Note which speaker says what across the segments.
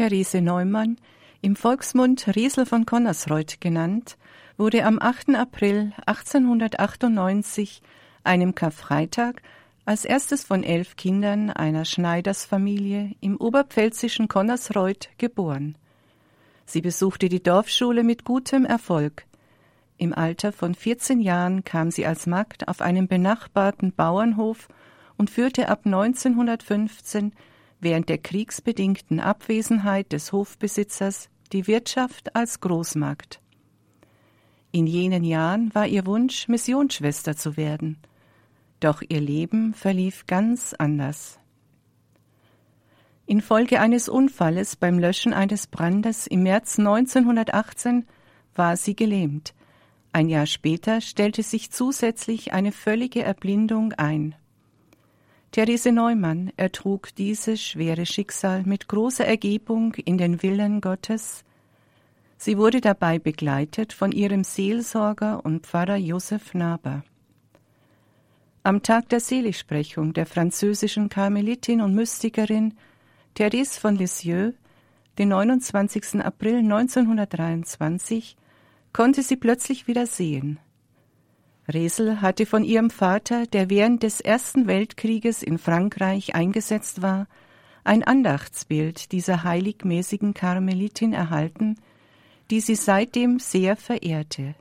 Speaker 1: Therese Neumann, im Volksmund Riesel von Connersreuth genannt, wurde am 8. April 1898, einem Karfreitag, als erstes von elf Kindern einer Schneidersfamilie im oberpfälzischen Connersreuth geboren. Sie besuchte die Dorfschule mit gutem Erfolg. Im Alter von 14 Jahren kam sie als Magd auf einen benachbarten Bauernhof und führte ab 1915 während der kriegsbedingten Abwesenheit des Hofbesitzers die Wirtschaft als Großmagd. In jenen Jahren war ihr Wunsch, Missionsschwester zu werden. Doch ihr Leben verlief ganz anders. Infolge eines Unfalles beim Löschen eines Brandes im März 1918 war sie gelähmt. Ein Jahr später stellte sich zusätzlich eine völlige Erblindung ein. Therese Neumann ertrug dieses schwere Schicksal mit großer Ergebung in den Willen Gottes. Sie wurde dabei begleitet von ihrem Seelsorger und Pfarrer Josef Naber. Am Tag der Seligsprechung der französischen Karmelitin und Mystikerin Therese von Lisieux, den 29. April 1923, konnte sie plötzlich wieder sehen. Resel hatte von ihrem Vater, der während des Ersten Weltkrieges in Frankreich eingesetzt war, ein Andachtsbild dieser heiligmäßigen Karmelitin erhalten, die sie seitdem sehr verehrte.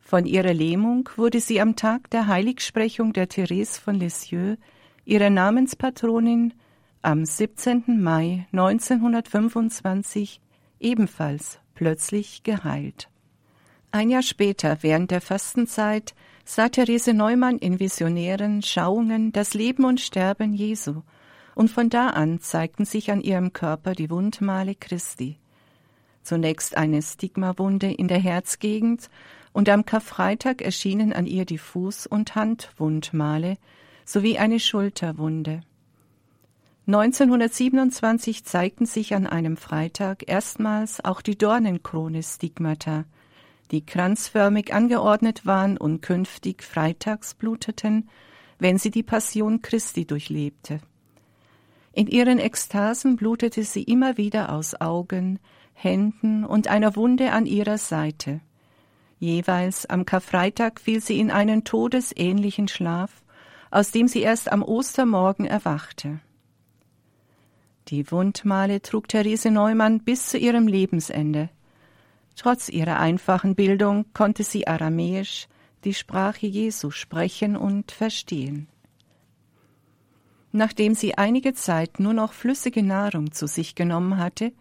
Speaker 1: Von ihrer Lähmung wurde sie am Tag der Heiligsprechung der Therese von Lisieux, ihrer Namenspatronin, am 17. Mai 1925 ebenfalls plötzlich geheilt. Ein Jahr später, während der Fastenzeit, sah Therese Neumann in visionären Schauungen das Leben und Sterben Jesu, und von da an zeigten sich an ihrem Körper die Wundmale Christi. Zunächst eine Stigmawunde in der Herzgegend, und am Karfreitag erschienen an ihr die Fuß- und Handwundmale sowie eine Schulterwunde. 1927 zeigten sich an einem Freitag erstmals auch die Dornenkrone-Stigmata – die kranzförmig angeordnet waren und künftig freitags bluteten, wenn sie die Passion Christi durchlebte. In ihren Ekstasen blutete sie immer wieder aus Augen, Händen und einer Wunde an ihrer Seite. Jeweils am Karfreitag fiel sie in einen todesähnlichen Schlaf, aus dem sie erst am Ostermorgen erwachte. Die Wundmale trug Therese Neumann bis zu ihrem Lebensende. Trotz ihrer einfachen Bildung konnte sie Aramäisch, die Sprache Jesu, sprechen und verstehen. Nachdem sie einige Zeit nur noch flüssige Nahrung zu sich genommen hatte,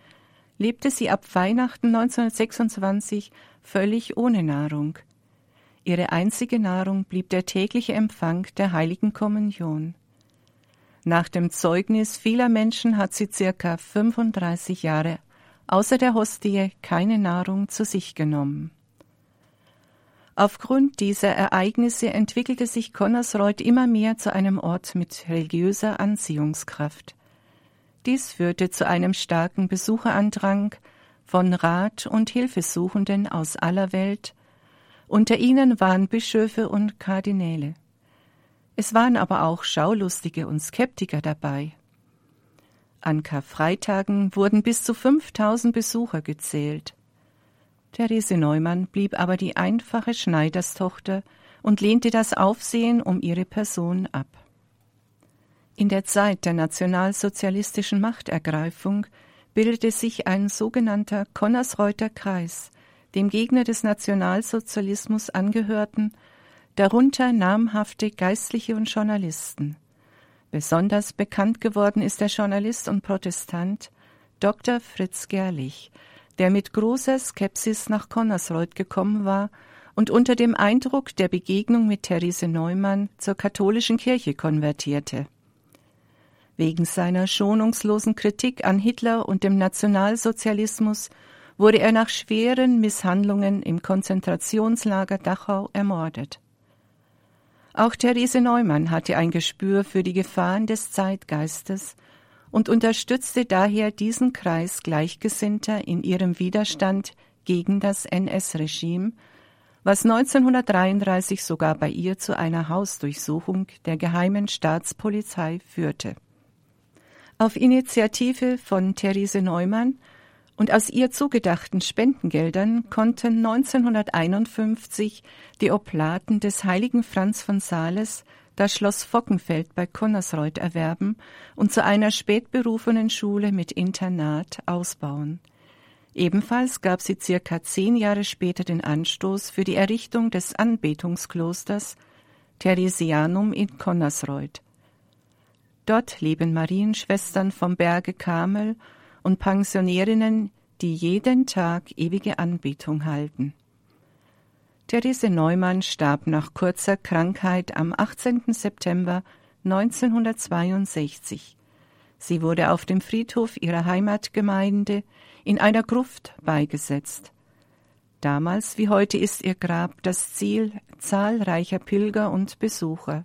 Speaker 1: lebte sie ab Weihnachten 1926 völlig ohne Nahrung. Ihre einzige Nahrung blieb der tägliche Empfang der heiligen Kommunion. Nach dem Zeugnis vieler Menschen hat sie circa 35 Jahre außer der Hostie keine Nahrung zu sich genommen. Aufgrund dieser Ereignisse entwickelte sich Connersreuth immer mehr zu einem Ort mit religiöser Anziehungskraft. Dies führte zu einem starken Besucherandrang von Rat und Hilfesuchenden aus aller Welt, unter ihnen waren Bischöfe und Kardinäle. Es waren aber auch Schaulustige und Skeptiker dabei. An Karfreitagen wurden bis zu 5000 Besucher gezählt. Therese Neumann blieb aber die einfache Schneiderstochter und lehnte das Aufsehen um ihre Person ab. In der Zeit der nationalsozialistischen Machtergreifung bildete sich ein sogenannter Konnersreuter Kreis, dem Gegner des Nationalsozialismus angehörten, darunter namhafte Geistliche und Journalisten – Besonders bekannt geworden ist der Journalist und Protestant Dr. Fritz Gerlich, der mit großer Skepsis nach Connersreuth gekommen war und unter dem Eindruck der Begegnung mit Therese Neumann zur katholischen Kirche konvertierte. Wegen seiner schonungslosen Kritik an Hitler und dem Nationalsozialismus wurde er nach schweren Misshandlungen im Konzentrationslager Dachau ermordet. Auch Therese Neumann hatte ein Gespür für die Gefahren des Zeitgeistes und unterstützte daher diesen Kreis Gleichgesinnter in ihrem Widerstand gegen das NS-Regime, was 1933 sogar bei ihr zu einer Hausdurchsuchung der geheimen Staatspolizei führte. Auf Initiative von Therese Neumann und aus ihr zugedachten Spendengeldern konnten 1951 die Oblaten des heiligen Franz von Sales das Schloss Fockenfeld bei Connersreuth erwerben und zu einer spätberufenen Schule mit Internat ausbauen. Ebenfalls gab sie circa zehn Jahre später den Anstoß für die Errichtung des Anbetungsklosters Theresianum in Connersreuth. Dort leben Marienschwestern vom Berge Kamel und Pensionärinnen, die jeden Tag ewige Anbetung halten. Therese Neumann starb nach kurzer Krankheit am 18. September 1962. Sie wurde auf dem Friedhof ihrer Heimatgemeinde in einer Gruft beigesetzt. Damals wie heute ist ihr Grab das Ziel zahlreicher Pilger und Besucher.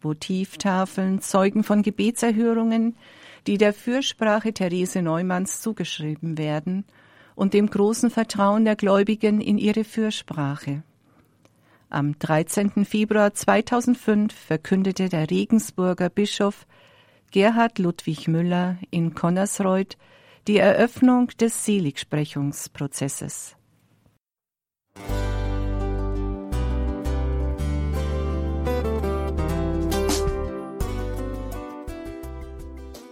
Speaker 1: Votivtafeln zeugen von Gebetserhörungen, die der Fürsprache Therese Neumanns zugeschrieben werden und dem großen Vertrauen der Gläubigen in ihre Fürsprache. Am 13. Februar 2005 verkündete der Regensburger Bischof Gerhard Ludwig Müller in Connersreuth die Eröffnung des Seligsprechungsprozesses.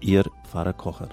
Speaker 2: Ihr Pfarrer Kocher.